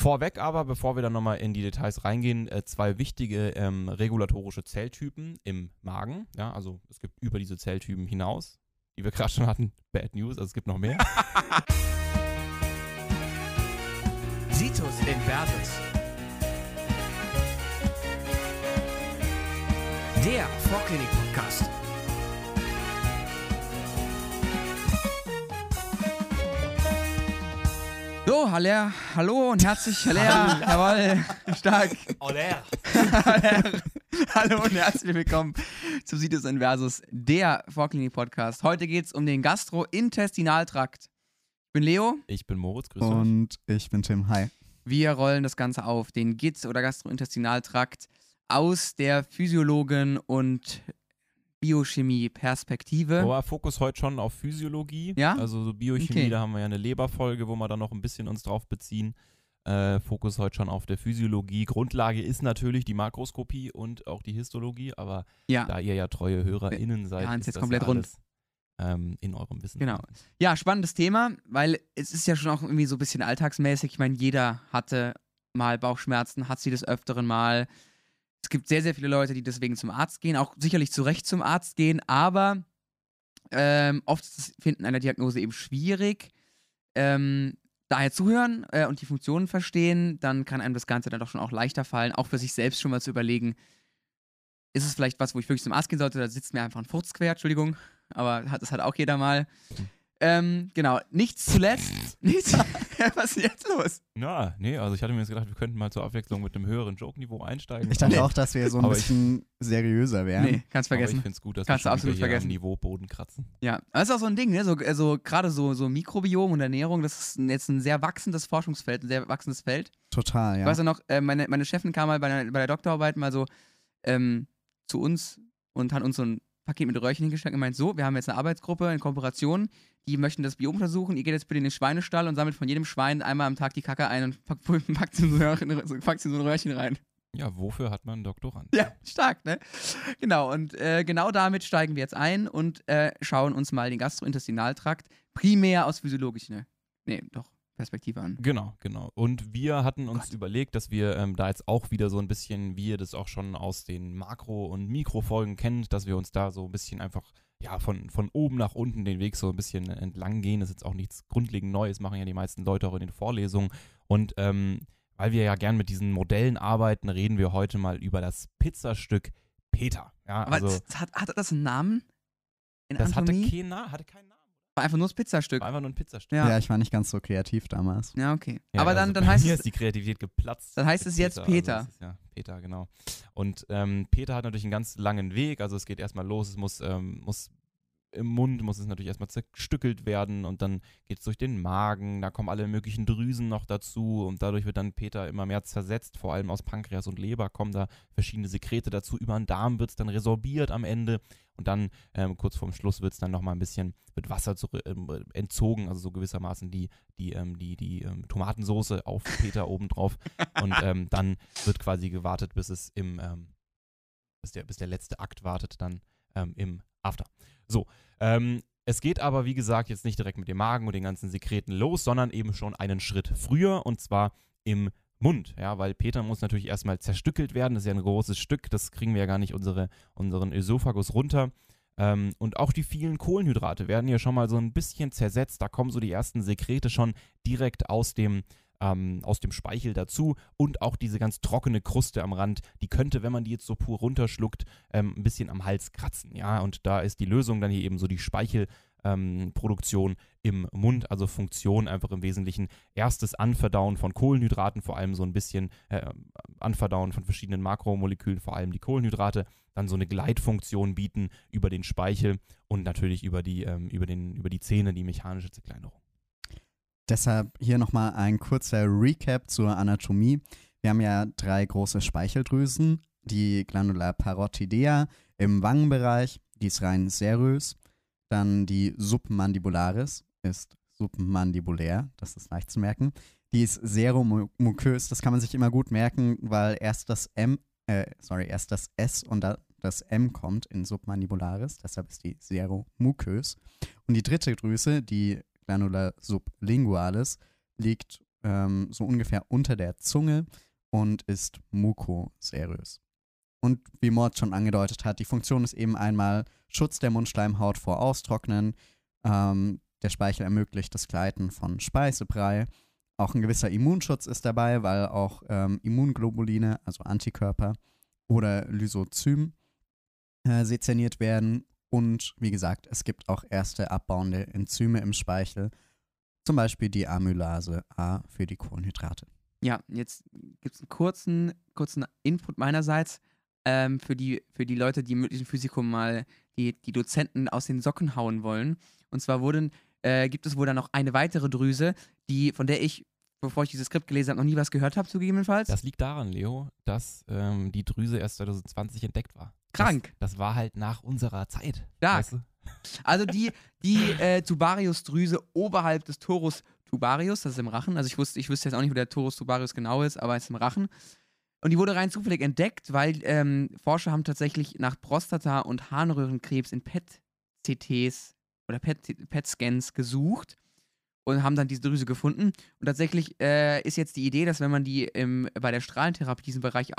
Vorweg aber, bevor wir dann nochmal in die Details reingehen, äh, zwei wichtige ähm, regulatorische Zelltypen im Magen. Ja, also es gibt über diese Zelltypen hinaus, die wir gerade schon hatten, Bad News, also es gibt noch mehr. Situs Inversus. Der Vorklinik-Podcast. So, halle, hallo und herzlich, halle, jawohl, stark. Aller. hallo und herzlich willkommen zum Situs Inversus, der Vorklinik-Podcast. Heute geht es um den Gastrointestinaltrakt. Ich bin Leo. Ich bin Moritz, grüß euch. Und ich bin Tim. Hi. Wir rollen das Ganze auf, den GITS oder Gastrointestinaltrakt aus der Physiologen- und Biochemie-Perspektive. Aber Fokus heute schon auf Physiologie. Ja? Also so Biochemie, Okay. da haben wir ja eine Leberfolge, wo wir dann noch ein bisschen uns drauf beziehen. Äh, Fokus heute schon auf der Physiologie. Grundlage ist natürlich die Makroskopie und auch die Histologie, aber Ja. da ihr ja treue HörerInnen seid, haben's ist jetzt das komplett ja rund. alles, ähm, in eurem Wissen. Genau. Ja, spannendes Thema, weil es ist ja schon auch irgendwie so ein bisschen alltagsmäßig. Ich meine, jeder hatte mal Bauchschmerzen, hat sie des Öfteren mal. Es gibt sehr, sehr viele Leute, die deswegen zum Arzt gehen, auch sicherlich zu Recht zum Arzt gehen, aber ähm, oft Finden einer Diagnose eben schwierig. Ähm, daher zuhören äh, und die Funktionen verstehen, dann kann einem das Ganze dann doch schon auch leichter fallen, auch für sich selbst schon mal zu überlegen, ist es vielleicht was, wo ich wirklich zum Arzt gehen sollte, da sitzt mir einfach ein Furz quer, Entschuldigung, aber das hat auch jeder mal. Ähm, genau, nichts zuletzt. Nichts, was ist jetzt los? Na, nee, also ich hatte mir jetzt gedacht, wir könnten mal zur Abwechslung mit einem höheren Joke-Niveau einsteigen. Ich dachte aber, auch, dass wir so ein Aber ich- bisschen seriöser wären. Nee, kannst aber ich vergessen. finde es gut, dass Kannst du wir absolut vergessen. am Niveauboden kratzen. Ja, das ist auch so ein Ding, ne? So, also gerade so, so Mikrobiom und Ernährung, das ist jetzt ein sehr wachsendes Forschungsfeld, ein sehr wachsendes Feld. Total, Ich ja. weiß ja noch, äh, meine, meine Chefin kam mal bei der, bei der Doktorarbeit mal so ähm, zu uns und hat uns so ein Paket mit Röhrchen hingestellt und gemeint, so, wir haben jetzt eine Arbeitsgruppe in Kooperation, die möchten das Biom untersuchen, ihr geht jetzt bitte in den Schweinestall und sammelt von jedem Schwein einmal am Tag die Kacke ein und packt, packt sie in so ein Röhrchen, rein. Ja, wofür hat man einen Doktorand? Ja, stark, ne? Genau, und äh, genau damit steigen wir jetzt ein und äh, schauen uns mal den Gastrointestinaltrakt primär aus physiologischer, nee, doch, Perspektive an. Genau, genau. Und wir hatten uns Gott. überlegt, dass wir ähm, da jetzt auch wieder so ein bisschen, wie ihr das auch schon aus den Makro- und Mikrofolgen kennt, dass wir uns da so ein bisschen einfach ja, von, von oben nach unten den Weg so ein bisschen entlang gehen. Das ist jetzt auch nichts grundlegend Neues, machen ja die meisten Leute auch in den Vorlesungen. Und ähm, weil wir ja gern mit diesen Modellen arbeiten, reden wir heute mal über das Pizzastück Peter. Ja, Aber also hat, hatte das einen Namen? In das hatte, keinen hatte keinen Namen. War einfach nur das Pizzastück. War einfach nur ein Pizzastück. Ja. ja, ich war nicht ganz so kreativ damals. Ja, okay. Ja, Aber also dann, dann bei heißt mir es, ist die Kreativität geplatzt. dann heißt es jetzt Peter. Also ist, ja, Peter, genau. Und ähm, Peter hat natürlich einen ganz langen Weg. Also es geht erstmal los, es muss, ähm, muss im Mund muss es natürlich erstmal zerstückelt werden und dann geht es durch den Magen, da kommen alle möglichen Drüsen noch dazu und dadurch wird dann Peter immer mehr zersetzt, vor allem aus Pankreas und Leber kommen da verschiedene Sekrete dazu, über den Darm wird es dann resorbiert am Ende und dann ähm, kurz vorm Schluss wird es dann nochmal ein bisschen mit Wasser zu, ähm, entzogen, also so gewissermaßen die, die, ähm, die, die ähm, Tomatensoße auf Peter obendrauf und ähm, dann wird quasi gewartet, bis es im, ähm, bis, der, bis der letzte Akt wartet, dann im After. So, ähm, es geht aber, wie gesagt, jetzt nicht direkt mit dem Magen und den ganzen Sekreten los, sondern eben schon einen Schritt früher und zwar im Mund, ja, weil Peter muss natürlich erstmal zerstückelt werden, das ist ja ein großes Stück, das kriegen wir ja gar nicht unsere, unseren Ösophagus runter. Ähm, und auch die vielen Kohlenhydrate werden hier schon mal so ein bisschen zersetzt, da kommen so die ersten Sekrete schon direkt aus dem, ähm, aus dem Speichel dazu und auch diese ganz trockene Kruste am Rand, die könnte, wenn man die jetzt so pur runterschluckt, ähm, ein bisschen am Hals kratzen, ja, und da ist die Lösung dann hier eben so die Speichelproduktion ähm, Produktion im Mund, also Funktion einfach im Wesentlichen erstes Anverdauen von Kohlenhydraten, vor allem so ein bisschen äh, Anverdauen von verschiedenen Makromolekülen, vor allem die Kohlenhydrate, dann so eine Gleitfunktion bieten über den Speichel und natürlich über die, ähm, über den, über die Zähne, die mechanische Zerkleinerung. Deshalb hier nochmal ein kurzer Recap zur Anatomie. Wir haben ja drei große Speicheldrüsen. Die Glandula parotidea im Wangenbereich, die ist rein serös. Dann die Submandibularis ist submandibulär, das ist leicht zu merken. Die ist seromukös, das kann man sich immer gut merken, weil erst das M, äh, sorry, erst das S und da das M kommt in submandibularis, deshalb ist die seromukös. Und die dritte Drüse, die Glandula sublingualis, liegt ähm, so ungefähr unter der Zunge und ist mukoserös. Und wie Mord schon angedeutet hat, die Funktion ist eben einmal Schutz der Mundschleimhaut vor Austrocknen. Ähm, der Speichel ermöglicht das Gleiten von Speisebrei. Auch ein gewisser Immunschutz ist dabei, weil auch ähm, Immunglobuline, also Antikörper oder Lysozym äh, sezerniert werden. Und wie gesagt, es gibt auch erste abbauende Enzyme im Speichel, zum Beispiel die Amylase A für die Kohlenhydrate. Ja, jetzt gibt es einen kurzen, kurzen Input meinerseits ähm, für, die, für die Leute, die im mündlichen Physikum mal die, die Dozenten aus den Socken hauen wollen. Und zwar wurden, äh, gibt es wohl dann noch eine weitere Drüse, die, von der ich, bevor ich dieses Skript gelesen habe, noch nie was gehört habe, zugegebenenfalls. Das liegt daran, Leo, dass ähm, die Drüse erst 2020 entdeckt war. Krank. Das, das war halt nach unserer Zeit. Stark. Weißt du? Also die, die äh, Tubarius-Drüse oberhalb des Torus tubarius, das ist im Rachen. Also ich wusste, ich wüsste jetzt auch nicht, wo der Torus tubarius genau ist, aber es ist im Rachen. Und die wurde rein zufällig entdeckt, weil ähm, Forscher haben tatsächlich nach Prostata- und Harnröhrenkrebs in PET-CTs oder PET-Scans gesucht und haben dann diese Drüse gefunden. Und tatsächlich äh, ist jetzt die Idee, dass wenn man die im, bei der Strahlentherapie diesen Bereich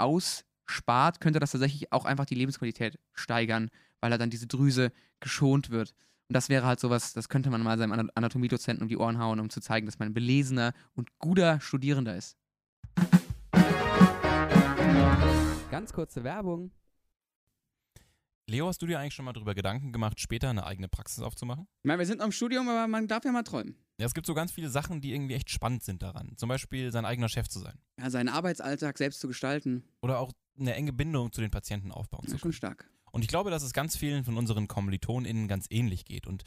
ausspart, könnte das tatsächlich auch einfach die Lebensqualität steigern, weil er dann diese Drüse geschont wird. Und das wäre halt sowas, das könnte man mal seinem Ana- Anatomiedozenten um die Ohren hauen, um zu zeigen, dass man ein belesener und guter Studierender ist. Ganz kurze Werbung. Leo, hast du dir eigentlich schon mal darüber Gedanken gemacht, später eine eigene Praxis aufzumachen? Ich meine, wir sind noch im Studium, aber man darf ja mal träumen. Ja, es gibt so ganz viele Sachen, die irgendwie echt spannend sind daran. Zum Beispiel sein eigener Chef zu sein. Ja, seinen Arbeitsalltag selbst zu gestalten, Oder auch eine enge Bindung zu den Patienten aufbauen zu können. stark. Und ich glaube, dass es ganz vielen von unseren KommilitonInnen ganz ähnlich geht. Und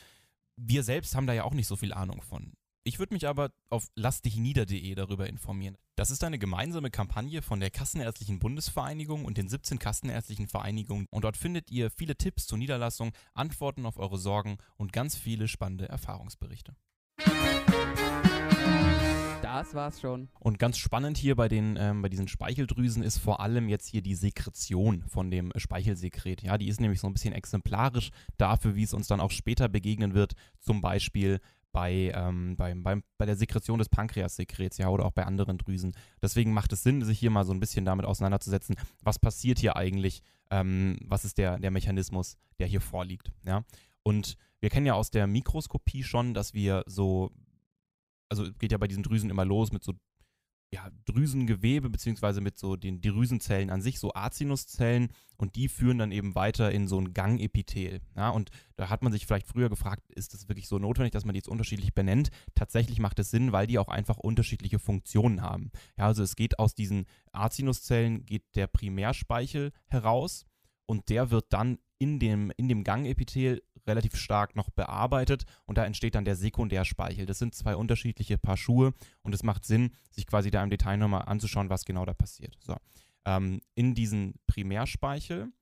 wir selbst haben da ja auch nicht so viel Ahnung von. Ich würde mich aber auf lassdichnieder.de darüber informieren. Das ist eine gemeinsame Kampagne von der Kassenärztlichen Bundesvereinigung und den 17 Kassenärztlichen Vereinigungen. Und dort findet ihr viele Tipps zur Niederlassung, Antworten auf eure Sorgen und ganz viele spannende Erfahrungsberichte. Das war's schon. Und ganz spannend hier bei, den, ähm, bei diesen Speicheldrüsen ist vor allem jetzt hier die Sekretion von dem Speichelsekret. Ja, die ist nämlich so ein bisschen exemplarisch dafür, wie es uns dann auch später begegnen wird. Zum Beispiel bei, ähm, beim, beim, bei der Sekretion des Pankreassekrets, ja, oder auch bei anderen Drüsen. Deswegen macht es Sinn, sich hier mal so ein bisschen damit auseinanderzusetzen, was passiert hier eigentlich, ähm, was ist der, der Mechanismus, der hier vorliegt, ja. Und wir kennen ja aus der Mikroskopie schon, dass wir so also geht ja bei diesen Drüsen immer los mit so ja, Drüsengewebe, beziehungsweise mit so den Drüsenzellen an sich, so Acinuszellen, und die führen dann eben weiter in so ein Gangepithel. Ja, und da hat man sich vielleicht früher gefragt, ist das wirklich so notwendig, dass man die jetzt unterschiedlich benennt? Tatsächlich macht es Sinn, weil die auch einfach unterschiedliche Funktionen haben. Ja, also es geht aus diesen Acinuszellen, geht der Primärspeichel heraus und der wird dann in dem, in dem Gangepithel relativ stark noch bearbeitet und da entsteht dann der Sekundärspeichel. Das sind zwei unterschiedliche Paar Schuhe und es macht Sinn, sich quasi da im Detail nochmal anzuschauen, was genau da passiert. So. Ähm, in diesen Primärspeichel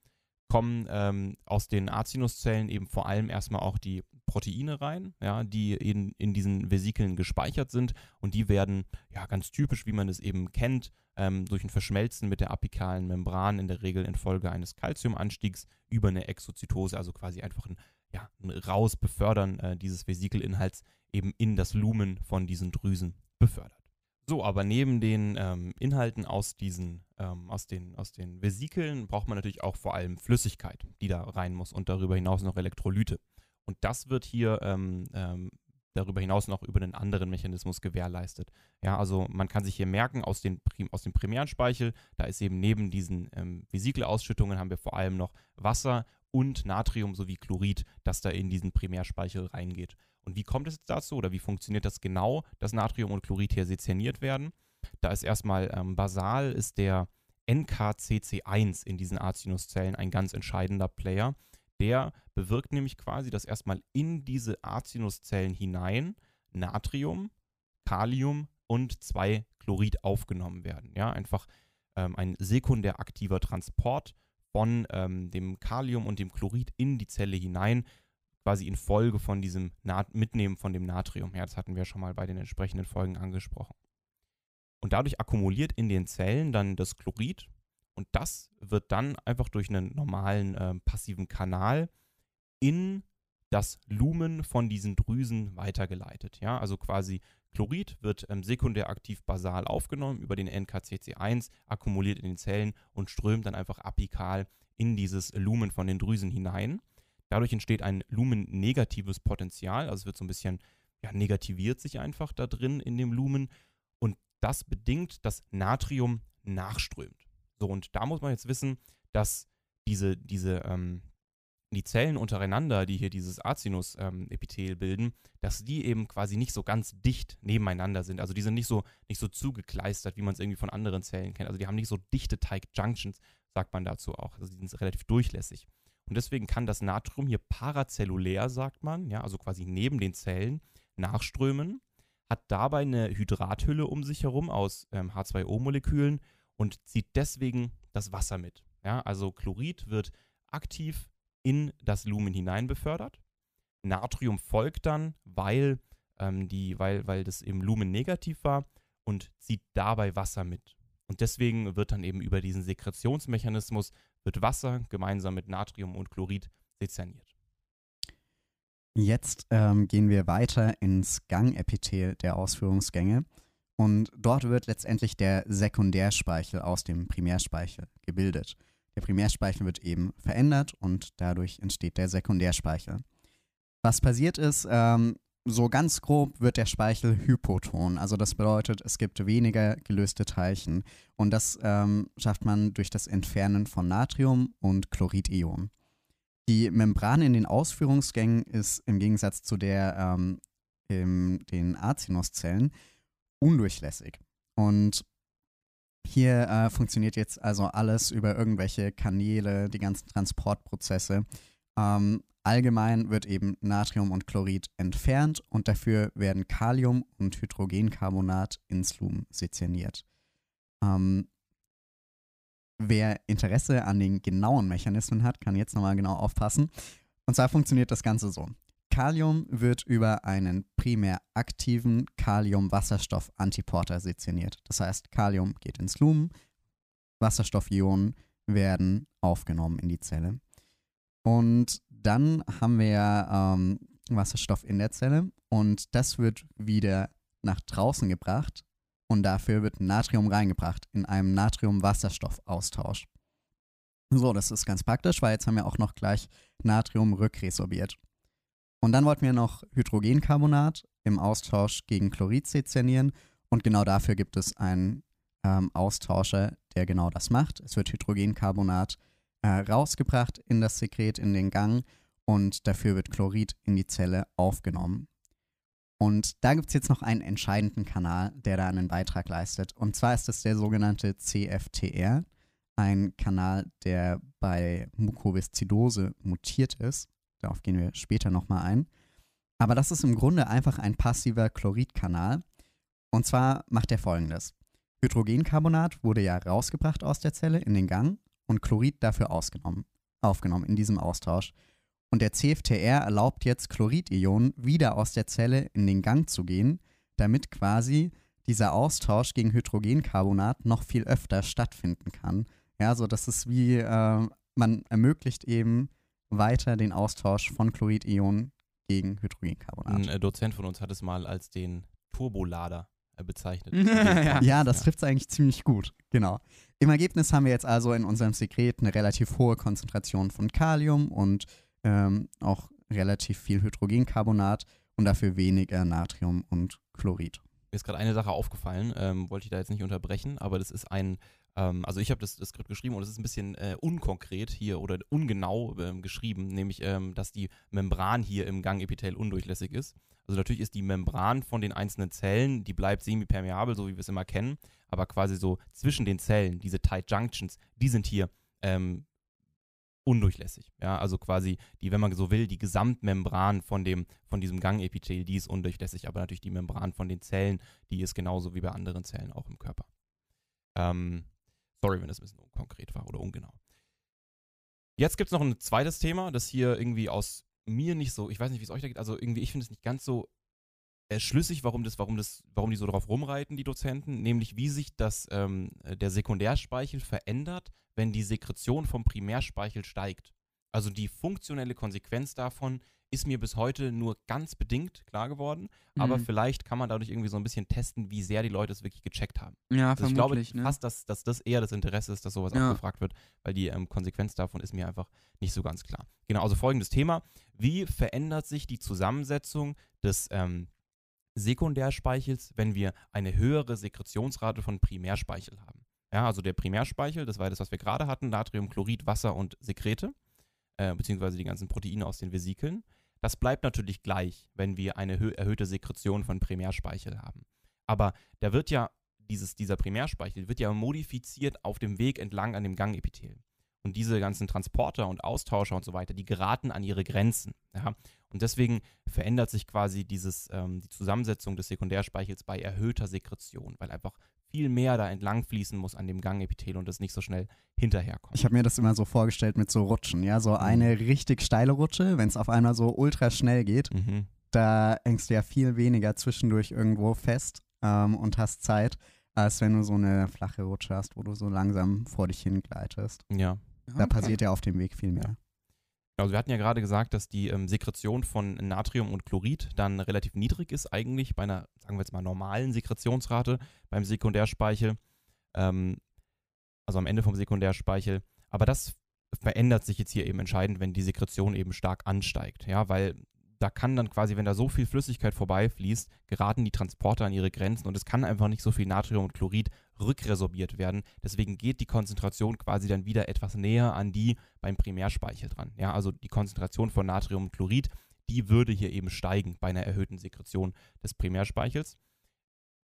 kommen ähm, aus den Acinuszellen eben vor allem erstmal auch die Proteine rein, ja, die in, in diesen Vesikeln gespeichert sind und die werden ja ganz typisch, wie man es eben kennt, ähm, durch ein Verschmelzen mit der apikalen Membran in der Regel infolge eines Calciumanstiegs über eine Exozytose, also quasi einfach ein, ja, ein Rausbefördern äh, dieses Vesikelinhalts eben in das Lumen von diesen Drüsen befördert. So, aber neben den ähm, Inhalten aus diesen, ähm, aus, den, aus den Vesikeln braucht man natürlich auch vor allem Flüssigkeit, die da rein muss und darüber hinaus noch Elektrolyte. Und das wird hier ähm, ähm, darüber hinaus noch über einen anderen Mechanismus gewährleistet. Ja, also man kann sich hier merken, aus, den Prim aus dem primären Speichel, da ist eben neben diesen ähm, Vesikelausschüttungen haben wir vor allem noch Wasser und Natrium sowie Chlorid, das da in diesen Primärspeichel reingeht. Und wie kommt es dazu oder wie funktioniert das genau, dass Natrium und Chlorid hier sezerniert werden? Da ist erstmal ähm, basal ist der NKCC1 in diesen Acinuszellen ein ganz entscheidender Player. Der bewirkt nämlich quasi, dass erstmal in diese Acinuszellen hinein Natrium, Kalium und zwei Chlorid aufgenommen werden. Ja, einfach ähm, ein sekundär aktiver Transport von ähm, dem Kalium und dem Chlorid in die Zelle hinein, quasi in Folge von diesem Nat Mitnehmen von dem Natrium. Ja, das hatten wir schon mal bei den entsprechenden Folgen angesprochen. Und dadurch akkumuliert in den Zellen dann das Chlorid und das wird dann einfach durch einen normalen äh, passiven Kanal in das Lumen von diesen Drüsen weitergeleitet. Ja, also quasi Chlorid wird ähm, sekundär aktiv basal aufgenommen über den NKCC1, akkumuliert in den Zellen und strömt dann einfach apikal in dieses Lumen von den Drüsen hinein. Dadurch entsteht ein lumennegatives Potential, also es wird so ein bisschen ja, negativiert sich einfach da drin in dem Lumen und das bedingt, dass Natrium nachströmt. So, und da muss man jetzt wissen, dass diese, diese, ähm, die Zellen untereinander, die hier dieses Acinus-Epithel ähm, bilden, dass die eben quasi nicht so ganz dicht nebeneinander sind. Also die sind nicht so, nicht so zugekleistert, wie man es irgendwie von anderen Zellen kennt. Also die haben nicht so dichte Teig-Junctions, sagt man dazu auch. Also die sind relativ durchlässig. Und deswegen kann das Natrium hier parazellulär, sagt man, ja, also quasi neben den Zellen nachströmen, hat dabei eine Hydrathülle um sich herum aus ähm, H2O-Molekülen und zieht deswegen das Wasser mit. Ja, also Chlorid wird aktiv in das Lumen hinein befördert. Natrium folgt dann, weil, ähm, die, weil, weil das im Lumen negativ war und zieht dabei Wasser mit. Und deswegen wird dann eben über diesen Sekretionsmechanismus wird Wasser gemeinsam mit Natrium und Chlorid sezerniert. Jetzt ähm, gehen wir weiter ins Gangepithel der Ausführungsgänge. Und dort wird letztendlich der Sekundärspeichel aus dem Primärspeichel gebildet. Der Primärspeichel wird eben verändert und dadurch entsteht der Sekundärspeichel. Was passiert ist, ähm, so ganz grob wird der Speichel hypoton. Also das bedeutet, es gibt weniger gelöste Teilchen. Und das ähm, schafft man durch das Entfernen von Natrium und Chloridionen. Die Membran in den Ausführungsgängen ist im Gegensatz zu der ähm, in den Acinuszellen undurchlässig. Und hier äh, funktioniert jetzt also alles über irgendwelche Kanäle, die ganzen Transportprozesse. Ähm, allgemein wird eben Natrium und Chlorid entfernt und dafür werden Kalium und Hydrogencarbonat ins Lumen sezerniert. Ähm, wer Interesse an den genauen Mechanismen hat, kann jetzt nochmal genau aufpassen. Und zwar funktioniert das Ganze so. Kalium wird über einen primär aktiven Kalium-Wasserstoff-Antiporter sezerniert. Das heißt, Kalium geht ins Lumen, Wasserstoffionen werden aufgenommen in die Zelle. Und dann haben wir ähm, Wasserstoff in der Zelle und das wird wieder nach draußen gebracht und dafür wird Natrium reingebracht in einem Natrium-Wasserstoff-Austausch. So, das ist ganz praktisch, weil jetzt haben wir auch noch gleich Natrium rückresorbiert. Und dann wollten wir noch Hydrogencarbonat im Austausch gegen Chlorid sezernieren. Und genau dafür gibt es einen ähm, Austauscher, der genau das macht. Es wird Hydrogencarbonat äh, rausgebracht in das Sekret, in den Gang. Und dafür wird Chlorid in die Zelle aufgenommen. Und da gibt es jetzt noch einen entscheidenden Kanal, der da einen Beitrag leistet. Und zwar ist es der sogenannte CFTR, ein Kanal, der bei Mukoviszidose mutiert ist. Darauf gehen wir später nochmal ein. Aber das ist im Grunde einfach ein passiver Chloridkanal. Und zwar macht er folgendes. Hydrogencarbonat wurde ja rausgebracht aus der Zelle in den Gang und Chlorid dafür ausgenommen, aufgenommen in diesem Austausch. Und der CFTR erlaubt jetzt Chloridionen wieder aus der Zelle in den Gang zu gehen, damit quasi dieser Austausch gegen Hydrogencarbonat noch viel öfter stattfinden kann. Ja, so dass es wie, äh, man ermöglicht eben weiter den Austausch von Chloridionen gegen Hydrogencarbonat. Ein äh, Dozent von uns hat es mal als den Turbolader äh, bezeichnet. Ja. Ja, das trifft es eigentlich ziemlich gut. Genau. Im Ergebnis haben wir jetzt also in unserem Sekret eine relativ hohe Konzentration von Kalium und ähm, auch relativ viel Hydrogencarbonat und dafür weniger Natrium und Chlorid. Mir ist gerade eine Sache aufgefallen, ähm, wollte ich da jetzt nicht unterbrechen, aber das ist ein ähm, also ich habe das, das, Skript geschrieben und es ist ein bisschen äh, unkonkret hier oder ungenau ähm, geschrieben, nämlich, ähm, dass die Membran hier im Gangepithel undurchlässig ist. Also natürlich ist die Membran von den einzelnen Zellen, die bleibt semipermeabel, so wie wir es immer kennen, aber quasi so zwischen den Zellen, diese Tight Junctions, die sind hier ähm, undurchlässig. Ja, also quasi die, wenn man so will, die Gesamtmembran von dem, von diesem Gangepithel, die ist undurchlässig, aber natürlich die Membran von den Zellen, die ist genauso wie bei anderen Zellen auch im Körper. Ähm, Sorry, wenn das ein bisschen unkonkret war oder ungenau. Jetzt gibt es noch ein zweites Thema, das hier irgendwie aus mir nicht so, ich weiß nicht, wie es euch da geht, also irgendwie, ich finde es nicht ganz so schlüssig, warum das, warum das, warum die so drauf rumreiten, die Dozenten, nämlich wie sich das, ähm, der Sekundärspeichel verändert, wenn die Sekretion vom Primärspeichel steigt. Also die funktionelle Konsequenz davon ist mir bis heute nur ganz bedingt klar geworden. Aber Mhm. vielleicht kann man dadurch irgendwie so ein bisschen testen, wie sehr die Leute es wirklich gecheckt haben. Ja, Also ich glaube vermutlich, ne? fast, dass, dass das eher das Interesse ist, dass sowas Ja. abgefragt wird, weil die ähm, Konsequenz davon ist mir einfach nicht so ganz klar. Genau, also folgendes Thema. Wie verändert sich die Zusammensetzung des ähm, Sekundärspeichels, wenn wir eine höhere Sekretionsrate von Primärspeichel haben? Ja, also der Primärspeichel, das war das, was wir gerade hatten, Natrium, Chlorid, Wasser und Sekrete, äh, beziehungsweise die ganzen Proteine aus den Vesikeln. Das bleibt natürlich gleich, wenn wir eine hö- erhöhte Sekretion von Primärspeichel haben. Aber da wird ja dieses, dieser Primärspeichel wird ja modifiziert auf dem Weg entlang an dem Gangepithel. Und diese ganzen Transporter und Austauscher und so weiter, die geraten an ihre Grenzen. Ja? Und deswegen verändert sich quasi dieses, ähm, die Zusammensetzung des Sekundärspeichels bei erhöhter Sekretion, weil einfach viel mehr da entlang fließen muss an dem Gangepithel und das nicht so schnell hinterherkommt. Ich habe mir das immer so vorgestellt mit so Rutschen, ja, so eine richtig steile Rutsche, wenn es auf einmal so ultra schnell geht, Mhm. da hängst du ja viel weniger zwischendurch irgendwo fest ähm, und hast Zeit, als wenn du so eine flache Rutsche hast, wo du so langsam vor dich hingleitest. Ja. Da passiert ja auf dem Weg viel mehr. Also wir hatten ja gerade gesagt, dass die ähm, Sekretion von Natrium und Chlorid dann relativ niedrig ist eigentlich bei einer, sagen wir jetzt mal, normalen Sekretionsrate beim Sekundärspeichel, ähm, also am Ende vom Sekundärspeichel. Aber das verändert sich jetzt hier eben entscheidend, wenn die Sekretion eben stark ansteigt, ja, weil da kann dann quasi, wenn da so viel Flüssigkeit vorbeifließt, geraten die Transporter an ihre Grenzen und es kann einfach nicht so viel Natrium und Chlorid rückresorbiert werden. Deswegen geht die Konzentration quasi dann wieder etwas näher an die beim Primärspeichel dran. Ja, also die Konzentration von Natrium und Chlorid, die würde hier eben steigen bei einer erhöhten Sekretion des Primärspeichels.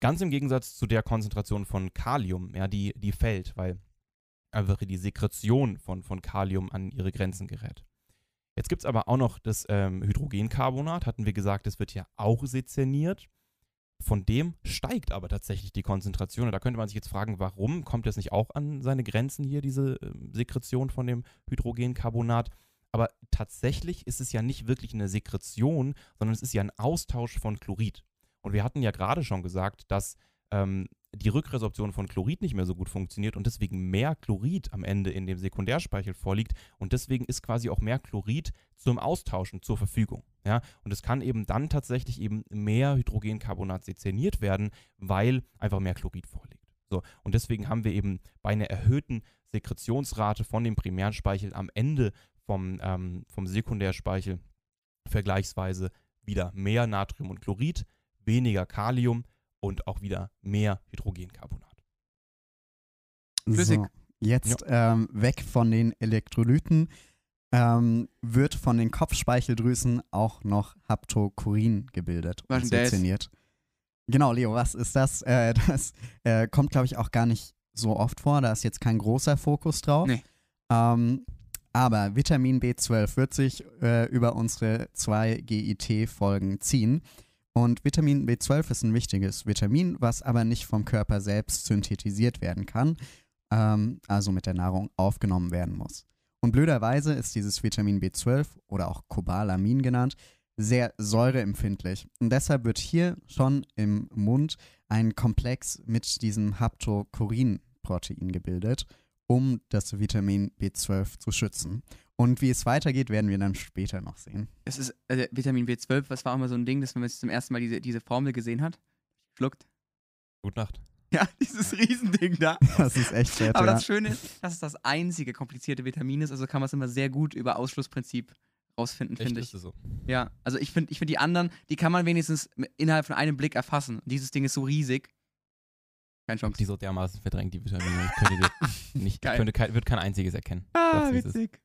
Ganz im Gegensatz zu der Konzentration von Kalium, ja, die, die fällt, weil einfach die Sekretion von, von Kalium an ihre Grenzen gerät. Jetzt gibt es aber auch noch das ähm, Hydrogencarbonat, hatten wir gesagt, das wird ja auch sezerniert. Von dem steigt aber tatsächlich die Konzentration. Und da könnte man sich jetzt fragen, warum kommt das nicht auch an seine Grenzen hier, diese ähm, Sekretion von dem Hydrogencarbonat? Aber tatsächlich ist es ja nicht wirklich eine Sekretion, sondern es ist ja ein Austausch von Chlorid. Und wir hatten ja gerade schon gesagt, dass ähm, die Rückresorption von Chlorid nicht mehr so gut funktioniert und deswegen mehr Chlorid am Ende in dem Sekundärspeichel vorliegt und deswegen ist quasi auch mehr Chlorid zum Austauschen zur Verfügung. Ja? Und es kann eben dann tatsächlich eben mehr Hydrogencarbonat sezerniert werden, weil einfach mehr Chlorid vorliegt. So, und deswegen haben wir eben bei einer erhöhten Sekretionsrate von dem Primärspeichel am Ende vom, ähm, vom Sekundärspeichel vergleichsweise wieder mehr Natrium und Chlorid, weniger Kalium und auch wieder mehr Hydrogencarbonat. Flüssig. So, jetzt ähm, weg von den Elektrolyten ähm, wird von den Kopfspeicheldrüsen auch noch Haptokurin gebildet Was und sezerniert. Genau, Leo, was ist das? Äh, das äh, kommt, glaube ich, auch gar nicht so oft vor. Da ist jetzt kein großer Fokus drauf. Nee. Ähm, aber Vitamin B12 wird sich äh, über unsere zwei GIT-Folgen ziehen. Und Vitamin B12 ist ein wichtiges Vitamin, was aber nicht vom Körper selbst synthetisiert werden kann, ähm, also mit der Nahrung aufgenommen werden muss. Und blöderweise ist dieses Vitamin B12 oder auch Cobalamin genannt, sehr säureempfindlich. Und deshalb wird hier schon im Mund ein Komplex mit diesem Haptokurin-Protein gebildet, um das Vitamin B12 zu schützen. Und wie es weitergeht, werden wir dann später noch sehen. Das ist äh, Vitamin B12, das war auch immer so ein Ding, dass man jetzt zum ersten Mal diese, diese Formel gesehen hat. Schluckt. Gute Nacht. Ja, dieses Riesending da. Das ist echt fett, Aber ja. das Schöne ist, dass es das einzige komplizierte Vitamin ist, also kann man es immer sehr gut über Ausschlussprinzip rausfinden, finde ich. ist es so. Ja, also ich finde ich find die anderen, die kann man wenigstens innerhalb von einem Blick erfassen. Dieses Ding ist so riesig. Keine Chance. Die so dermaßen verdrängt, die Vitamine. Ich könnte nicht, ich könnte kein, würde kein einziges erkennen. Ah, es witzig.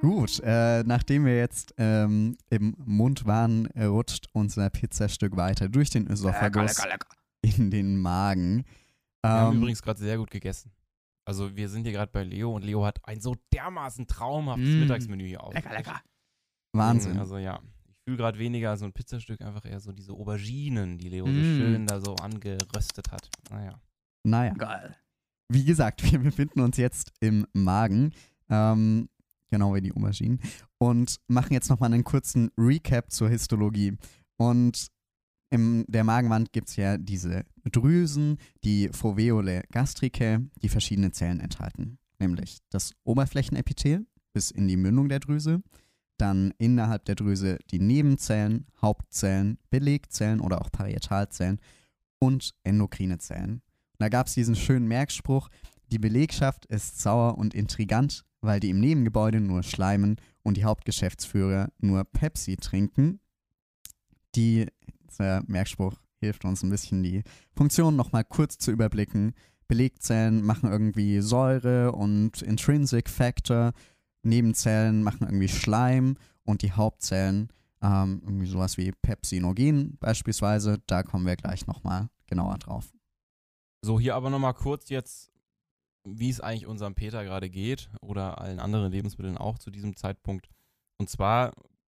Gut, äh, nachdem wir jetzt ähm, im Mund waren, äh, rutscht unser Pizzastück weiter durch den Lecker, Ösophagus lecker, lecker. in den Magen. Wir haben Ähm, übrigens gerade sehr gut gegessen. Also wir sind hier gerade bei Leo und Leo hat ein so dermaßen traumhaftes Mm. Mittagsmenü hier auf. Lecker, lecker. Wahnsinn. Also ja, ich fühle gerade weniger so ein Pizzastück, einfach eher so diese Auberginen, die Leo so Mm. schön da so angeröstet hat. Naja. Naja, Geil. wie gesagt, wir befinden uns jetzt im Magen. Ähm, genau wie die Auberginen. Und machen jetzt nochmal einen kurzen Recap zur Histologie. Und in der Magenwand gibt es ja diese Drüsen, die Foveole gastricae, die verschiedene Zellen enthalten. Nämlich das Oberflächenepithel bis in die Mündung der Drüse. Dann innerhalb der Drüse die Nebenzellen, Hauptzellen, Belegzellen oder auch Parietalzellen und endokrine Zellen. Und da gab es diesen schönen Merkspruch, die Belegschaft ist sauer und intrigant, weil die im Nebengebäude nur schleimen und die Hauptgeschäftsführer nur Pepsi trinken. Die, dieser Merkspruch hilft uns ein bisschen, die Funktion nochmal kurz zu überblicken. Belegzellen machen irgendwie Säure und Intrinsic Factor. Nebenzellen machen irgendwie Schleim und die Hauptzellen ähm, irgendwie sowas wie Pepsinogen beispielsweise. Da kommen wir gleich nochmal genauer drauf. So, hier aber nochmal kurz jetzt, wie es eigentlich unserem Peter gerade geht oder allen anderen Lebensmitteln auch zu diesem Zeitpunkt. Und zwar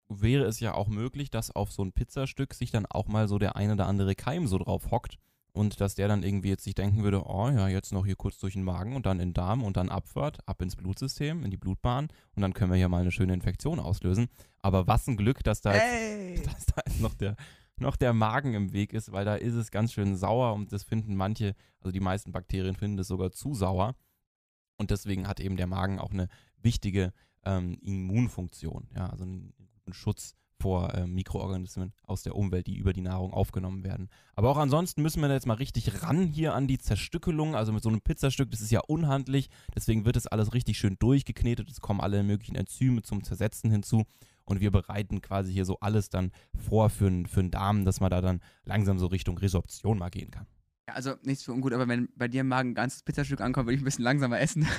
wäre es ja auch möglich, dass auf so ein Pizzastück sich dann auch mal so der ein oder andere Keim so drauf hockt und dass der dann irgendwie jetzt sich denken würde, oh ja, jetzt noch hier kurz durch den Magen und dann in den Darm und dann Abfahrt, ab ins Blutsystem, in die Blutbahn und dann können wir hier mal eine schöne Infektion auslösen. Aber was ein Glück, dass da jetzt, Ey! dass da jetzt noch der noch der Magen im Weg ist, weil da ist es ganz schön sauer und das finden manche, also die meisten Bakterien finden das sogar zu sauer. Und deswegen hat eben der Magen auch eine wichtige ähm, Immunfunktion, ja, also einen guten Schutz vor ähm, Mikroorganismen aus der Umwelt, die über die Nahrung aufgenommen werden. Aber auch ansonsten müssen wir da jetzt mal richtig ran hier an die Zerstückelung. Also mit so einem Pizzastück, das ist ja unhandlich, deswegen wird das alles richtig schön durchgeknetet. Es kommen alle möglichen Enzyme zum Zersetzen hinzu. Und wir bereiten quasi hier so alles dann vor für, n- für den Darm, dass man da dann langsam so Richtung Resorption mal gehen kann. Ja, also nichts für ungut, aber wenn bei dir im Magen ein ganzes Pizzastück ankommt, würde ich ein bisschen langsamer essen.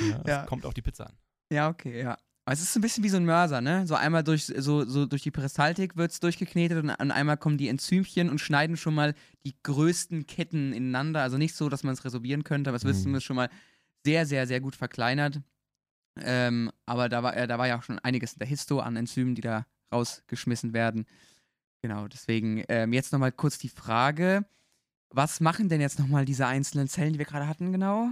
Ja, das Ja. kommt auf die Pizza an. ja, okay, ja. Aber es ist so ein bisschen wie so ein Mörser, ne? So einmal durch, so, so durch die Peristaltik wird es durchgeknetet und, und einmal kommen die Enzymchen und schneiden schon mal die größten Ketten ineinander. Also nicht so, dass man es resorbieren könnte, aber es wird Mhm. zumindest schon mal sehr, sehr, sehr gut verkleinert. Ähm, aber da war, äh, da war ja auch schon einiges in der Histo an Enzymen, die da rausgeschmissen werden. Genau, deswegen ähm, jetzt nochmal kurz die Frage, was machen denn jetzt nochmal diese einzelnen Zellen, die wir gerade hatten, genau?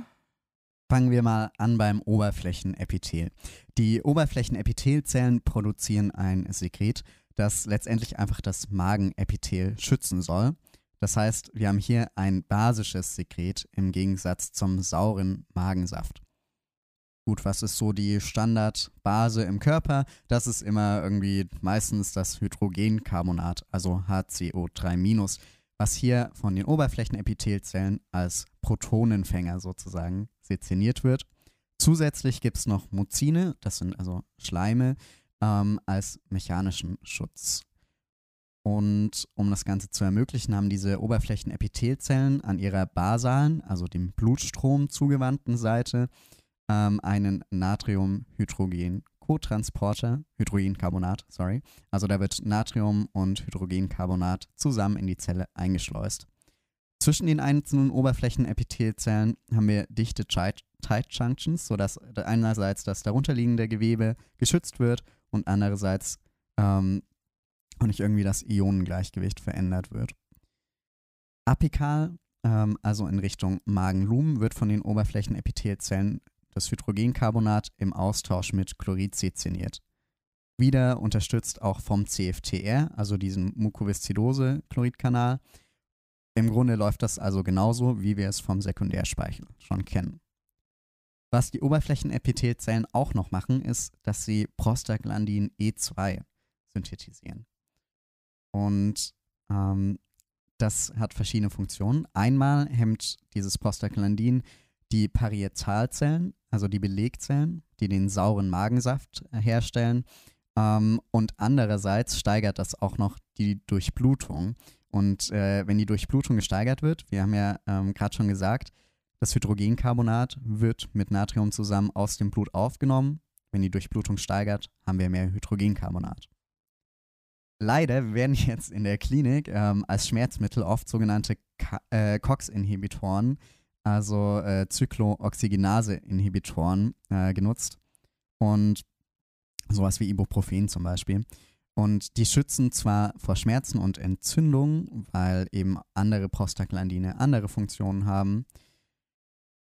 Fangen wir mal an beim Oberflächenepithel. Die Oberflächenepithelzellen produzieren ein Sekret, das letztendlich einfach das Magenepithel schützen soll. Das heißt, wir haben hier ein basisches Sekret im Gegensatz zum sauren Magensaft. Gut, was ist so die Standardbase im Körper? Das ist immer irgendwie meistens das Hydrogencarbonat, also HCO3-, was hier von den Oberflächenepithelzellen als Protonenfänger sozusagen sezerniert wird. Zusätzlich gibt es noch Muzine, das sind also Schleime, ähm, als mechanischen Schutz. Und um das Ganze zu ermöglichen, haben diese Oberflächenepithelzellen an ihrer basalen, also dem Blutstrom zugewandten Seite, ähm, einen Natrium-Hydrogen-Cotransporter, Hydrogencarbonat, sorry. Also da wird Natrium und Hydrogencarbonat zusammen in die Zelle eingeschleust. Zwischen den einzelnen Oberflächenepithelzellen haben wir dichte Tight Junctions, sodass einerseits das darunterliegende Gewebe geschützt wird und andererseits ähm, auch nicht irgendwie das Ionengleichgewicht verändert wird. Apikal, ähm, also in Richtung Magenlumen, wird von den Oberflächenepithelzellen das Hydrogencarbonat im Austausch mit Chlorid sezerniert. Wieder unterstützt auch vom CFTR, also diesem Mukoviszidose-Chloridkanal. Im Grunde läuft das also genauso, wie wir es vom Sekundärspeichel schon kennen. Was die Oberflächenepithelzellen auch noch machen, ist, dass sie Prostaglandin E2 synthetisieren. Und ähm, das hat verschiedene Funktionen. Einmal hemmt dieses Prostaglandin die Parietalzellen, also die Belegzellen, die den sauren Magensaft äh, herstellen. Ähm, und andererseits steigert das auch noch die Durchblutung. Und äh, wenn die Durchblutung gesteigert wird, wir haben ja ähm, gerade schon gesagt, das Hydrogencarbonat wird mit Natrium zusammen aus dem Blut aufgenommen. Wenn die Durchblutung steigert, haben wir mehr Hydrogencarbonat. Leider werden jetzt in der Klinik ähm, als Schmerzmittel oft sogenannte Ka äh, COX-Inhibitoren, also äh, Cyclooxygenase-Inhibitoren, äh, genutzt. Und sowas wie Ibuprofen zum Beispiel. Und die schützen zwar vor Schmerzen und Entzündungen, weil eben andere Prostaglandine andere Funktionen haben,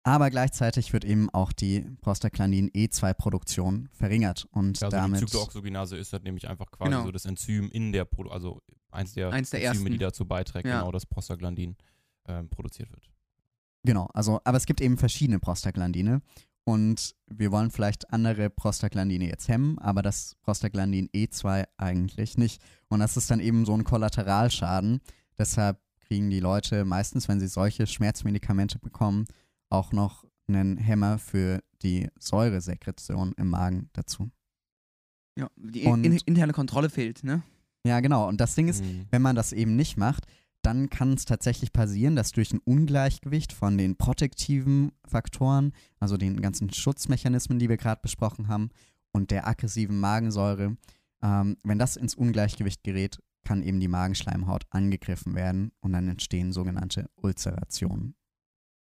aber gleichzeitig wird eben auch die Prostaglandin E2-Produktion verringert und Ja, also damit die Cyclooxygenase ist halt nämlich einfach quasi Genau. so das Enzym in der, Produ also eins der, Eins der Enzyme, die ersten. dazu beiträgt, Ja. genau, dass Prostaglandin ähm, produziert wird. Genau, also, aber es gibt eben verschiedene Prostaglandine Und wir wollen vielleicht andere Prostaglandine jetzt hemmen, aber das Prostaglandin E2 eigentlich nicht. Und das ist dann eben so ein Kollateralschaden. Deshalb kriegen die Leute meistens, wenn sie solche Schmerzmedikamente bekommen, auch noch einen Hämmer für die Säuresekretion im Magen dazu. Ja, die in, interne Kontrolle fehlt, ne? Ja, genau. Und das Ding ist, Mhm. wenn man das eben nicht macht, dann kann es tatsächlich passieren, dass durch ein Ungleichgewicht von den protektiven Faktoren, also den ganzen Schutzmechanismen, die wir gerade besprochen haben, und der aggressiven Magensäure, ähm, wenn das ins Ungleichgewicht gerät, kann eben die Magenschleimhaut angegriffen werden und dann entstehen sogenannte Ulcerationen.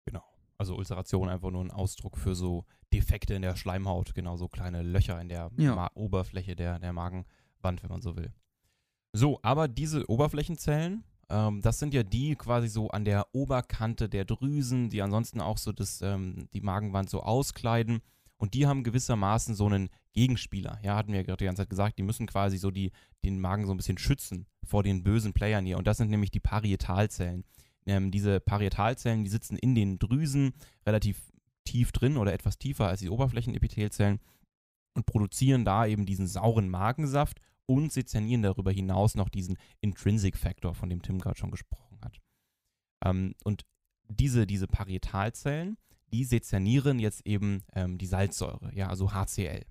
Genau. Also Ulceration einfach nur ein Ausdruck für so Defekte in der Schleimhaut, genau so kleine Löcher in der Ja. Oberfläche der, der Magenwand, wenn man so will. So, aber diese Oberflächenzellen, ähm, das sind ja die quasi so an der Oberkante der Drüsen, die ansonsten auch so das, ähm, die Magenwand so auskleiden. Und die haben gewissermaßen so einen Gegenspieler. Ja, hatten wir gerade die ganze Zeit gesagt, die müssen quasi so die, den Magen so ein bisschen schützen vor den bösen Playern hier. Und das sind nämlich die Parietalzellen. Ähm, diese Parietalzellen, die sitzen in den Drüsen relativ tief drin oder etwas tiefer als die Oberflächenepithelzellen und produzieren da eben diesen sauren Magensaft und sezernieren darüber hinaus noch diesen Intrinsic Factor, von dem Tim gerade schon gesprochen hat. Ähm, und diese, diese Parietalzellen, die sezernieren jetzt eben ähm, die Salzsäure, ja, also HCl.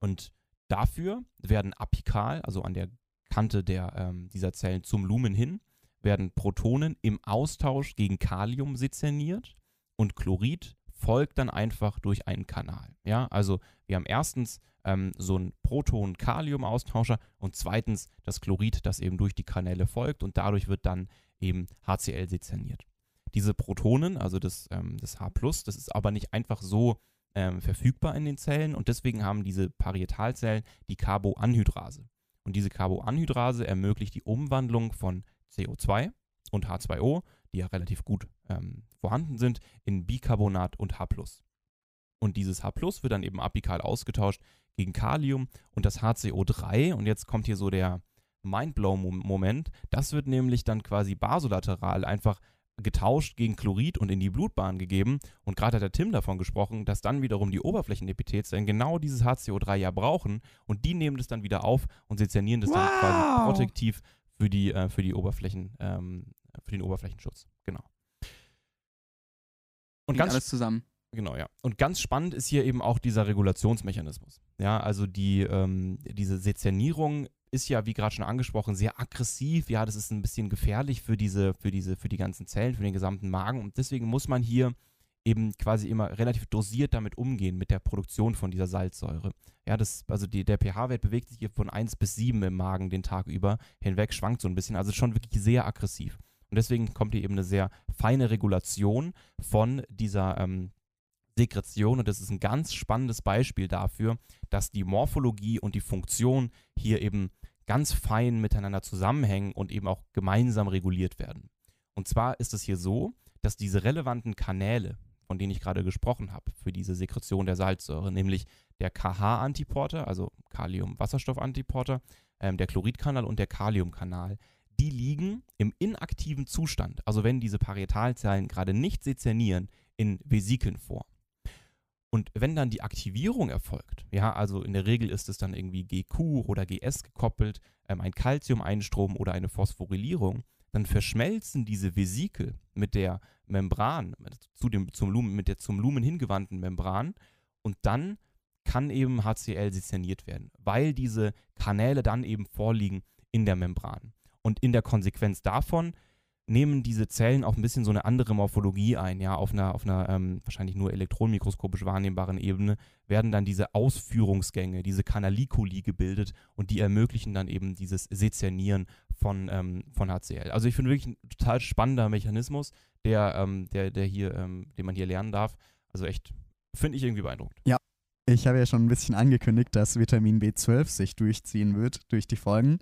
Und dafür werden apikal, also an der Kante der, ähm, dieser Zellen zum Lumen hin, werden Protonen im Austausch gegen Kalium sezerniert und Chlorid folgt dann einfach durch einen Kanal. Ja, also wir haben erstens ähm, so einen Proton-Kalium-Austauscher und zweitens das Chlorid, das eben durch die Kanäle folgt und dadurch wird dann eben HCl sezerniert. Diese Protonen, also das, ähm, das H+, das ist aber nicht einfach so ähm, verfügbar in den Zellen und deswegen haben diese Parietalzellen die Carboanhydrase. Und diese Carboanhydrase ermöglicht die Umwandlung von CO2 und H2O, die ja relativ gut ähm, vorhanden sind, in Bicarbonat und H+. Und dieses H+, wird dann eben apikal ausgetauscht gegen Kalium und das HCO3, und jetzt kommt hier so der Mindblow-Moment, das wird nämlich dann quasi basolateral einfach getauscht gegen Chlorid und in die Blutbahn gegeben. Und gerade hat der Tim davon gesprochen, dass dann wiederum die Oberflächenepithelzellen genau dieses HCO3 ja brauchen und die nehmen das dann wieder auf und sezernieren das dann quasi Wow. protektiv für die, äh, für die Oberflächen, ähm, für den Oberflächenschutz. Genau. Und ganz alles zusammen. Genau, ja. Und ganz spannend ist hier eben auch dieser Regulationsmechanismus. Ja, also die, ähm, diese Sezernierung ist ja, wie gerade schon angesprochen, sehr aggressiv. Ja, das ist ein bisschen gefährlich für diese, für diese, für die ganzen Zellen, für den gesamten Magen. Und deswegen muss man hier eben quasi immer relativ dosiert damit umgehen, mit der Produktion von dieser Salzsäure. Ja, das, also die, der pH-Wert bewegt sich hier von 1 bis 7 im Magen den Tag über hinweg, schwankt so ein bisschen, also schon wirklich sehr aggressiv. Und deswegen kommt hier eben eine sehr feine Regulation von dieser ähm, Sekretion und das ist ein ganz spannendes Beispiel dafür, dass die Morphologie und die Funktion hier eben ganz fein miteinander zusammenhängen und eben auch gemeinsam reguliert werden. Und zwar ist es hier so, dass diese relevanten Kanäle, von denen ich gerade gesprochen habe, für diese Sekretion der Salzsäure, nämlich der KH-Antiporter, also Kalium-Wasserstoff-Antiporter, ähm, der Chloridkanal und der Kaliumkanal, die liegen im inaktiven Zustand, also wenn diese Parietalzellen gerade nicht sezernieren, in Vesikeln vor. Und wenn dann die Aktivierung erfolgt, ja, also in der Regel ist es dann irgendwie GQ oder GS gekoppelt, ähm, ein Calcium-Einstrom oder eine Phosphorylierung, dann verschmelzen diese Vesikel mit der Membran, mit, zu dem, zum Lumen, mit der zum Lumen hingewandten Membran und dann kann eben HCl sezerniert werden, weil diese Kanäle dann eben vorliegen in der Membran. Und in der Konsequenz davon nehmen diese Zellen auch ein bisschen so eine andere Morphologie ein, ja, auf einer, auf einer ähm, wahrscheinlich nur elektronenmikroskopisch wahrnehmbaren Ebene werden dann diese Ausführungsgänge, diese Kanalikuli gebildet und die ermöglichen dann eben dieses Sezernieren von, ähm, von HCl. Also ich finde wirklich ein total spannender Mechanismus, der, ähm, der, der hier, ähm, den man hier lernen darf. Also echt, finde ich irgendwie beeindruckend. Ich habe ja schon ein bisschen angekündigt, dass Vitamin B12 sich durchziehen wird durch die Folgen.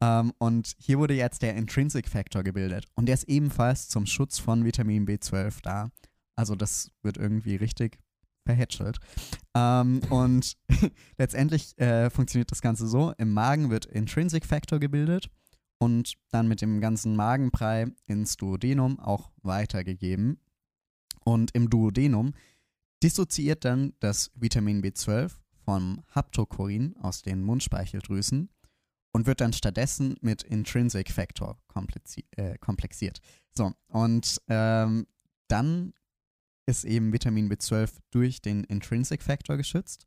Ähm, und hier wurde jetzt der Intrinsic Factor gebildet. Und der ist ebenfalls zum Schutz von Vitamin B12 da. Also das wird irgendwie richtig verhätschelt. Ähm, und letztendlich äh, funktioniert das Ganze so: Im Magen wird Intrinsic Factor gebildet und dann mit dem ganzen Magenbrei ins Duodenum auch weitergegeben. Und im Duodenum, dissoziiert dann das Vitamin B12 vom Haptokurin aus den Mundspeicheldrüsen und wird dann stattdessen mit Intrinsic Factor äh, komplexiert. So, und ähm, dann ist eben Vitamin B12 durch den Intrinsic Factor geschützt.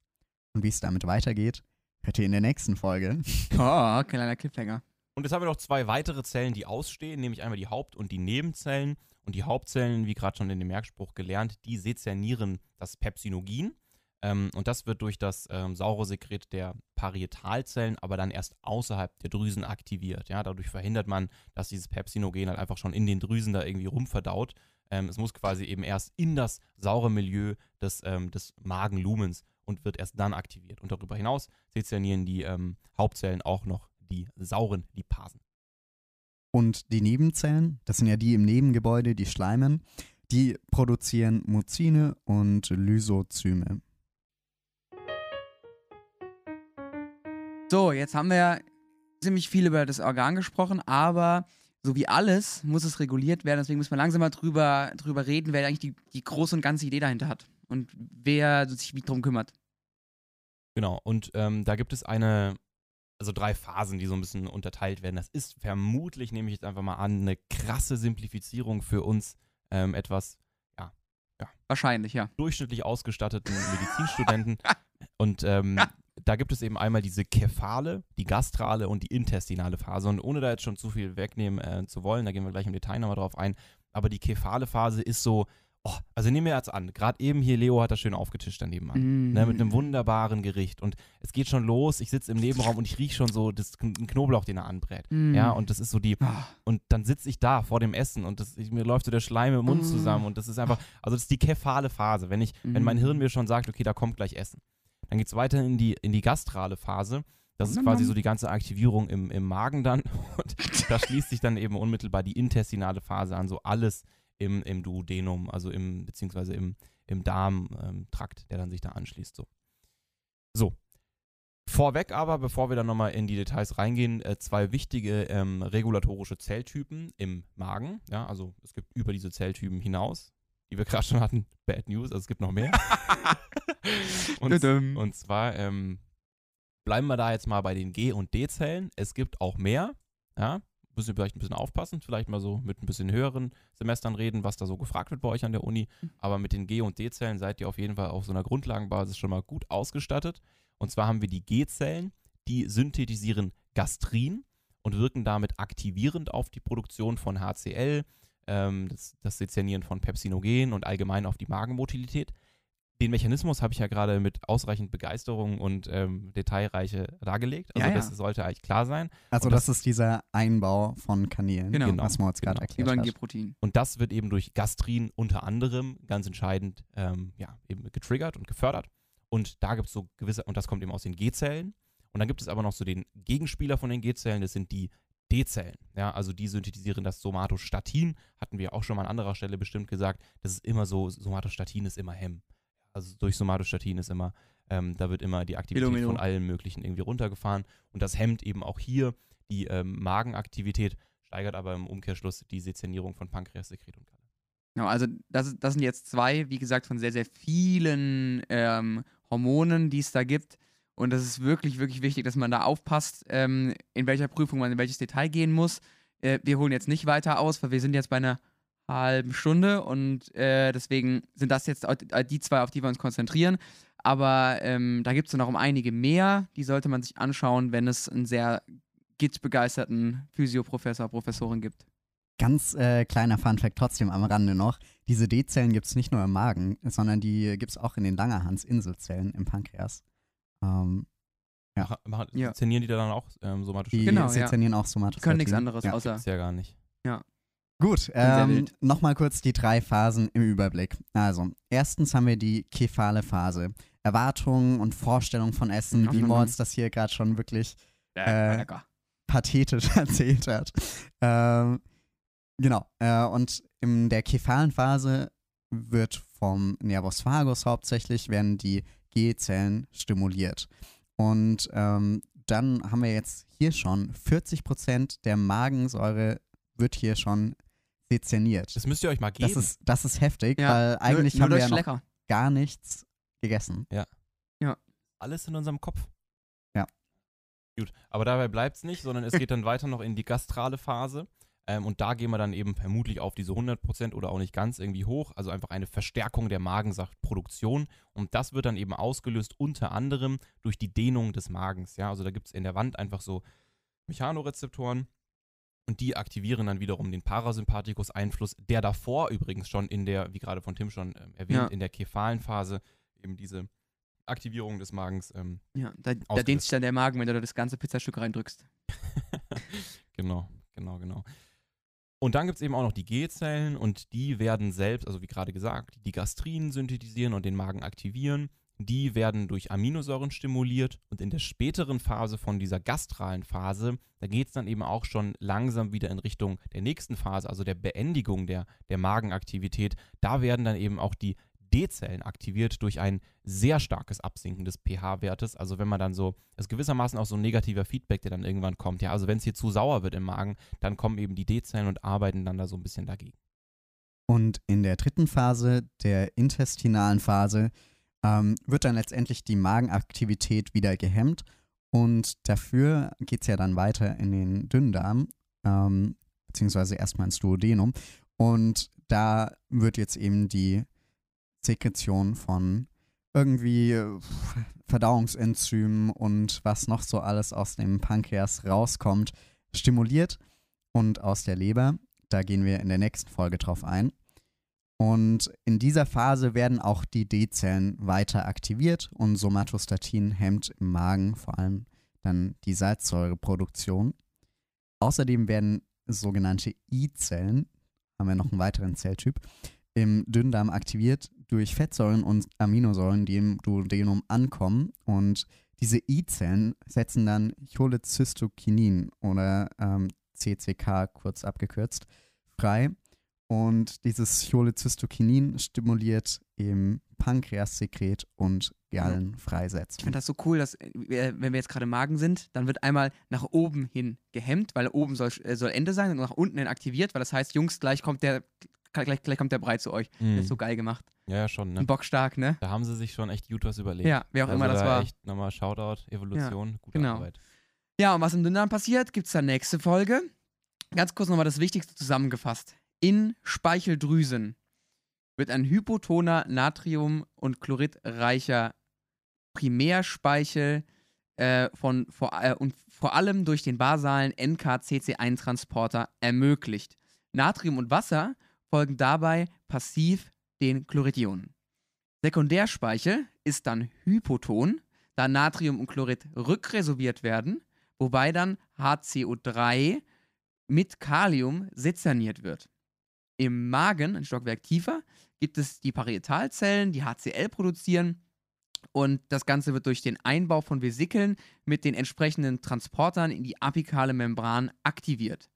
Und wie es damit weitergeht, hört ihr in der nächsten Folge. Oh, kleiner Cliffhanger. Und jetzt haben wir noch zwei weitere Zellen, die ausstehen, nämlich einmal die Haupt- und die Nebenzellen. Und die Hauptzellen, wie gerade schon in dem Merkspruch gelernt, die sezernieren das Pepsinogin. Ähm, und das wird durch das ähm, saure Sekret der Parietalzellen aber dann erst außerhalb der Drüsen aktiviert. Ja, dadurch verhindert man, dass dieses Pepsinogen halt einfach schon in den Drüsen da irgendwie rumverdaut. Ähm, es muss quasi eben erst in das saure Milieu des, ähm, des Magenlumens und wird erst dann aktiviert. Und darüber hinaus sezernieren die ähm, Hauptzellen auch noch die sauren Lipasen. Und die Nebenzellen, das sind ja die im Nebengebäude, die Schleimen, die produzieren Muzine und Lysozyme. So, jetzt haben wir ziemlich viel über das Organ gesprochen, aber so wie alles muss es reguliert werden. Deswegen müssen wir langsam mal drüber, drüber reden, wer eigentlich die, die große und ganze Idee dahinter hat und wer sich wie drum kümmert. Genau, und ähm, da gibt es eine, also drei Phasen, die so ein bisschen unterteilt werden. Das ist vermutlich, nehme ich jetzt einfach mal an, eine krasse Simplifizierung für uns ähm, etwas Wahrscheinlich, ja. durchschnittlich ausgestatteten Medizinstudenten. Und ähm, da gibt es eben einmal diese kephale, die gastrale und die intestinale Phase. Und ohne da jetzt schon zu viel wegnehmen äh, zu wollen, da gehen wir gleich im Detail nochmal drauf ein. Aber die kephale Phase ist so, oh, also nehmen wir jetzt an, gerade eben hier, Leo hat das schön aufgetischt daneben an. Mm. Ne, mit einem wunderbaren Gericht. Und es geht schon los, ich sitze im Nebenraum und ich rieche schon so das Kn- Knoblauch, den er anbrät. Mm. Ja, und das ist so die, Ah, und dann sitze ich da vor dem Essen und das, ich, mir läuft so der Schleim im Mund Mm. zusammen und das ist einfach, also das ist die kephale Phase, wenn ich, wenn mein Mm. Hirn mir schon sagt, okay, da kommt gleich Essen. Dann geht es weiter in die, in die gastrale Phase. Das ist quasi so die ganze Aktivierung im, im Magen dann. Und da schließt sich dann eben unmittelbar die intestinale Phase an, so alles im, im Duodenum, also im, beziehungsweise im, im Darmtrakt, ähm, der dann sich da anschließt. So. so. Vorweg aber, bevor wir dann nochmal in die Details reingehen, äh, zwei wichtige ähm, regulatorische Zelltypen im Magen. Ja, also es gibt über diese Zelltypen hinaus, die wir gerade schon hatten, Bad News, also es gibt noch mehr. und, und zwar ähm, bleiben wir da jetzt mal bei den G- und D-Zellen. Es gibt auch mehr. Ja, müssen wir vielleicht ein bisschen aufpassen, vielleicht mal so mit ein bisschen höheren Semestern reden, was da so gefragt wird bei euch an der Uni. Aber mit den G- und D-Zellen seid ihr auf jeden Fall auf so einer Grundlagenbasis schon mal gut ausgestattet. Und zwar haben wir die G-Zellen, die synthetisieren Gastrin und wirken damit aktivierend auf die Produktion von HCl, ähm, das, das Sezernieren von Pepsinogen und allgemein auf die Magenmotilität. Den Mechanismus habe ich ja gerade mit ausreichend Begeisterung und ähm, Detailreiche dargelegt. Also Ja, ja. das sollte eigentlich klar sein. Also das, das- ist dieser Einbau von Kanälen, Genau. Genau, was Moritz gerade genau. erklärt Über ein. G-Protein. Und das wird eben durch Gastrin unter anderem ganz entscheidend ähm, ja, eben getriggert und gefördert. Und da gibt es so gewisse, und das kommt eben aus den G-Zellen. Und dann gibt es aber noch so den Gegenspieler von den G-Zellen, das sind die D-Zellen. Ja, also die synthetisieren das Somatostatin, hatten wir auch schon mal an anderer Stelle bestimmt gesagt. Das ist immer so, Somatostatin ist immer Hemm. Also durch Somatostatin ist immer, ähm, da wird immer die Aktivität Milo, Milo. von allen möglichen irgendwie runtergefahren. Und das hemmt eben auch hier die ähm, Magenaktivität, steigert aber im Umkehrschluss die Sezernierung von Pankreassekret und Galle. Genau, also das, das sind jetzt zwei, wie gesagt, von sehr, sehr vielen ähm, Hormonen, die es da gibt. Und das ist wirklich, wirklich wichtig, dass man da aufpasst, ähm, in welcher Prüfung man in welches Detail gehen muss. Äh, wir holen jetzt nicht weiter aus, weil wir sind jetzt bei einer halben Stunde und äh, deswegen sind das jetzt äh, die zwei, auf die wir uns konzentrieren. Aber ähm, da gibt es noch um einige mehr, die sollte man sich anschauen, wenn es einen sehr GIT-begeisterten Physioprofessor, Professorin gibt. Ganz äh, kleiner Funfact trotzdem am Rande noch. Diese D-Zellen gibt es nicht nur im Magen, sondern die gibt es auch in den Langerhans-Inselzellen im Pankreas. Ähm, Ja. Mach, mach, Ja. Sezernieren die dann auch ähm, somatisch? die Genau, ja. sezernieren auch Somatostatin. können nichts anderes Ja. außer. Gibt's ja gar nicht. Gut, sehr ähm, nochmal kurz die drei Phasen im Überblick. Also, erstens haben wir die kephale Phase. Erwartungen und Vorstellungen von Essen, wie Moritz das hier gerade schon wirklich Äh, pathetisch erzählt hat. Ähm, genau. Äh, und in der kephalen Phase wird vom Nervus vagus hauptsächlich, werden die G-Zellen stimuliert. Und ähm, dann haben wir jetzt hier schon 40% der Magensäure wird hier schon sezerniert. Das müsst ihr euch mal geben. Das ist, das ist heftig, Ja, weil eigentlich nur, haben nur wir ja noch lecker. gar nichts gegessen. Alles in unserem Kopf. Ja. Gut, aber dabei bleibt es nicht, sondern es geht dann weiter noch in die gastrale Phase. Ähm, und da gehen wir dann eben vermutlich auf diese 100% oder auch nicht ganz irgendwie hoch. Also einfach eine Verstärkung der Magensaftproduktion. Und das wird dann eben ausgelöst unter anderem durch die Dehnung des Magens. Ja, also da gibt es in der Wand einfach so Mechanorezeptoren. Und die aktivieren dann wiederum den Parasympathikus-Einfluss, der davor übrigens schon in der, wie gerade von Tim schon ähm, erwähnt, Ja. in der kephalen Phase eben diese Aktivierung des Magens ähm, Ja, da, da dehnt sich dann der Magen, wenn du da das ganze Pizzastück reindrückst. genau, genau, genau. Und dann gibt es eben auch noch die G-Zellen und die werden selbst, also wie gerade gesagt, die Gastrin synthetisieren und den Magen aktivieren. Die werden durch Aminosäuren stimuliert und in der späteren Phase von dieser gastralen Phase, da geht es dann eben auch schon langsam wieder in Richtung der nächsten Phase, also der Beendigung der, der Magenaktivität. Da werden dann eben auch die D-Zellen aktiviert durch ein sehr starkes Absinken des pH-Wertes. Also wenn man dann so, das ist gewissermaßen auch so ein negativer Feedback, der dann irgendwann kommt. Ja, also wenn es hier zu sauer wird im Magen, dann kommen eben die D-Zellen und arbeiten dann da so ein bisschen dagegen. Und in der dritten Phase, der intestinalen Phase, ähm, wird dann letztendlich die Magenaktivität wieder gehemmt. Und dafür geht es ja dann weiter in den Dünndarm, ähm, beziehungsweise erstmal ins Duodenum. Und da wird jetzt eben die Sekretion von irgendwie äh, Verdauungsenzymen und was noch so alles aus dem Pankreas rauskommt, stimuliert und aus der Leber. Da gehen wir in der nächsten Folge drauf ein. Und in dieser Phase werden auch die D-Zellen weiter aktiviert und Somatostatin hemmt im Magen vor allem dann die Salzsäureproduktion. Außerdem werden sogenannte I-Zellen, haben wir noch einen weiteren Zelltyp, im Dünndarm aktiviert durch Fettsäuren und Aminosäuren, die im Duodenum ankommen. Und diese I-Zellen setzen dann Cholecystokinin oder ähm, CCK kurz abgekürzt frei. Und dieses Cholecystokinin stimuliert eben Pankreassekret und Ich Gallenfreisetzung. finde das so cool, dass, äh, wenn wir jetzt gerade Magen sind, dann wird einmal nach oben hin gehemmt, weil oben soll, äh, soll Ende sein und nach unten hin aktiviert, weil das heißt, Jungs, gleich kommt der, gleich, gleich kommt der Brei zu euch. Das ist so geil gemacht. Ja, ja, schon, ne? Ein Bock stark, ne? Da haben sie sich schon echt gut was überlegt. Ja, wer auch also immer das da war. Echt nochmal Shoutout, Evolution, gute genau. Arbeit. Ja, und was im Dünndarm passiert, gibt es dann nächste Folge. Ganz kurz nochmal das Wichtigste zusammengefasst. In Speicheldrüsen wird ein hypotoner Natrium- und chloridreicher Primärspeichel äh, von, vor, äh, und vor allem durch den basalen NKCC1-Transporter ermöglicht. Natrium und Wasser folgen dabei passiv den Chloridionen. Sekundärspeichel ist dann hypoton, da Natrium und Chlorid rückresorbiert werden, wobei dann HCO3 mit Kalium sezerniert wird. Im Magen, ein Stockwerk tiefer, gibt es die Parietalzellen, die HCl produzieren und das Ganze wird durch den Einbau von Vesikeln mit den entsprechenden Transportern in die apikale Membran aktiviert.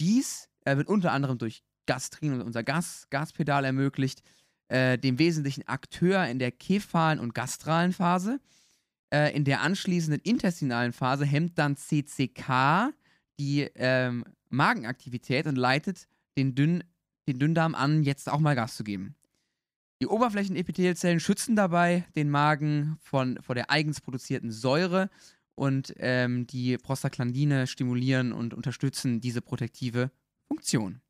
Dies wird unter anderem durch Gastrin und unser Gas, Gaspedal ermöglicht, äh, dem wesentlichen Akteur in der kephalen und gastralen Phase. Äh, in der anschließenden intestinalen Phase hemmt dann CCK die ähm, Magenaktivität und leitet den, Dünn, den Dünndarm an, jetzt auch mal Gas zu geben. Die Oberflächenepithelzellen schützen dabei den Magen von, vor der eigens produzierten Säure und ähm, die Prostaglandine stimulieren und unterstützen diese protektive Funktion.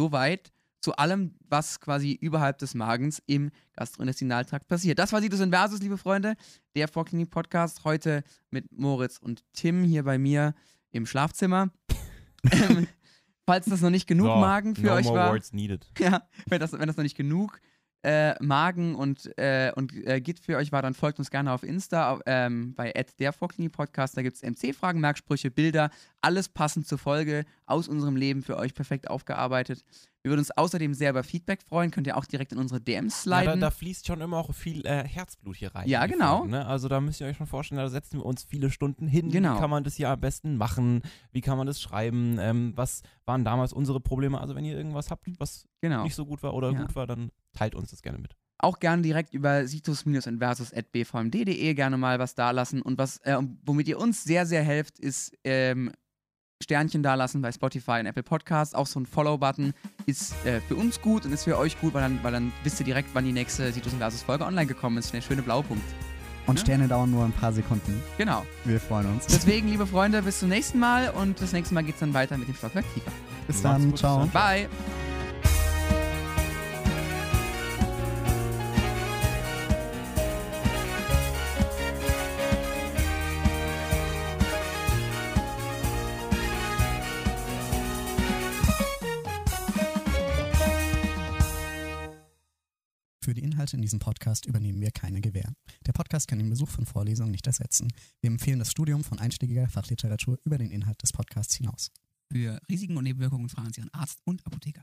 Soweit zu allem, was quasi überhalb des Magens im Gastrointestinaltrakt passiert. Das war Situs Inversus, liebe Freunde, der Vorklinik Podcast heute mit Moritz und Tim hier bei mir im Schlafzimmer. ähm, falls das noch nicht genug So, Magen für no euch more war, words needed. ja, wenn das, wenn das noch nicht genug äh, Magen und, äh, und äh, Git für euch war, dann folgt uns gerne auf Insta auf, ähm, bei der Podcast. Da gibt es MC-Fragen, Merksprüche, Bilder, alles passend zur Folge aus unserem Leben für euch perfekt aufgearbeitet. Wir würden uns außerdem sehr über Feedback freuen. Könnt ihr auch direkt in unsere DMs Ja, da, sliden. da fließt schon immer auch viel äh, Herzblut hier rein. Ja, genau. Folgen, ne? Also da müsst ihr euch schon vorstellen, da setzen wir uns viele Stunden hin. Genau. Wie kann man das hier am besten machen? Wie kann man das schreiben? Ähm, was waren damals unsere Probleme? Also wenn ihr irgendwas habt, was genau. nicht so gut war oder Ja. gut war, dann teilt uns das gerne mit. auch gerne direkt über situs-inversus.bvmd.de gerne mal was dalassen. Und was, äh, womit ihr uns sehr, sehr helft, ist ähm, Sternchen dalassen bei Spotify und Apple Podcasts. Auch so ein Follow-Button ist äh, für uns gut und ist für euch gut, weil dann, weil dann wisst ihr direkt, wann die nächste Situs Versus Folge online gekommen ist. Der schöne Blaupunkt. Und Ja. Sterne dauern nur ein paar Sekunden. Genau. Wir freuen uns. Deswegen, liebe Freunde, bis zum nächsten Mal und das nächste Mal geht es dann weiter mit dem Stockwerk tiefer. Bis dann. Ciao. Bye! Inhalte in diesem Podcast übernehmen wir keine Gewähr. Der Podcast kann den Besuch von Vorlesungen nicht ersetzen. Wir empfehlen das Studium von einschlägiger Fachliteratur über den Inhalt des Podcasts hinaus. Für Risiken und Nebenwirkungen fragen Sie Ihren Arzt und Apotheker.